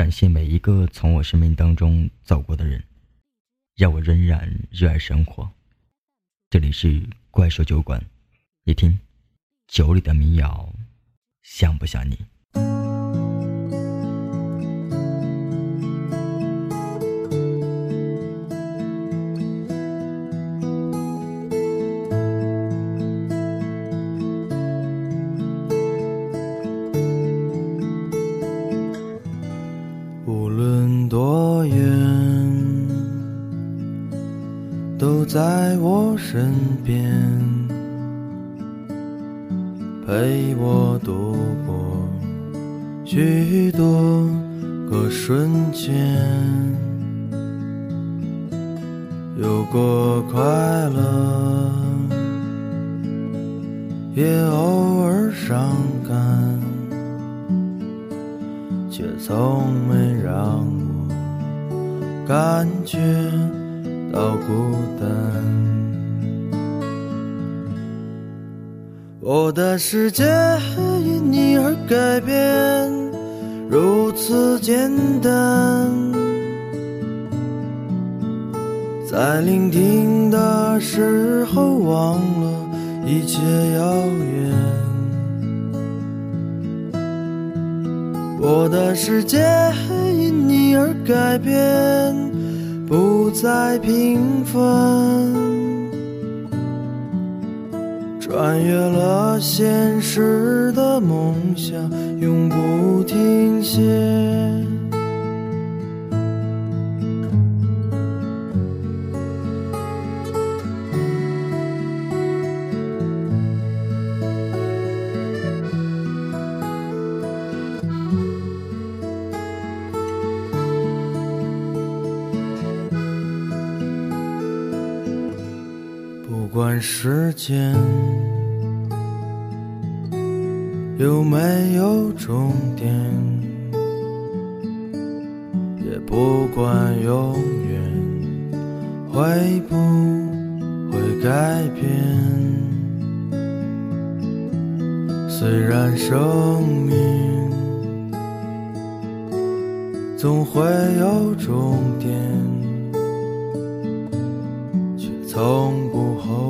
感谢每一个从我生命当中走过的人，让我仍然热爱生活。这里是怪兽酒馆，你听，酒里的民谣，像不像你？无论多远都在我身边，陪我度过许多个瞬间，有过快乐，也偶尔伤从没让我感觉。到孤单，我的世界因你而改变，如此简单。在聆听的时候，忘了一切遥远。我的世界因你而改变。不再平凡，穿越了现实的梦想，永不停歇。管时间有没有终点，也不管永远会不会改变。虽然生命总会有终点，却从不。后，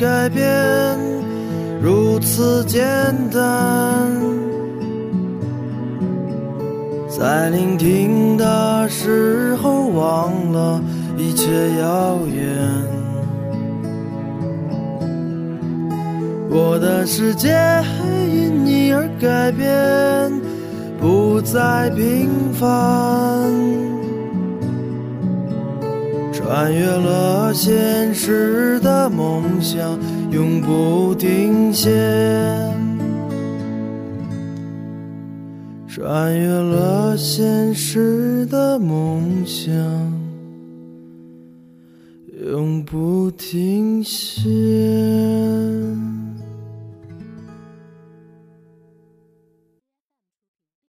改变，如此简单。在聆听的时候，忘了一切遥远。我的世界因你而改变，不再平凡。穿越了现实的梦想，永不停歇。穿越了现实的梦想，永不停歇。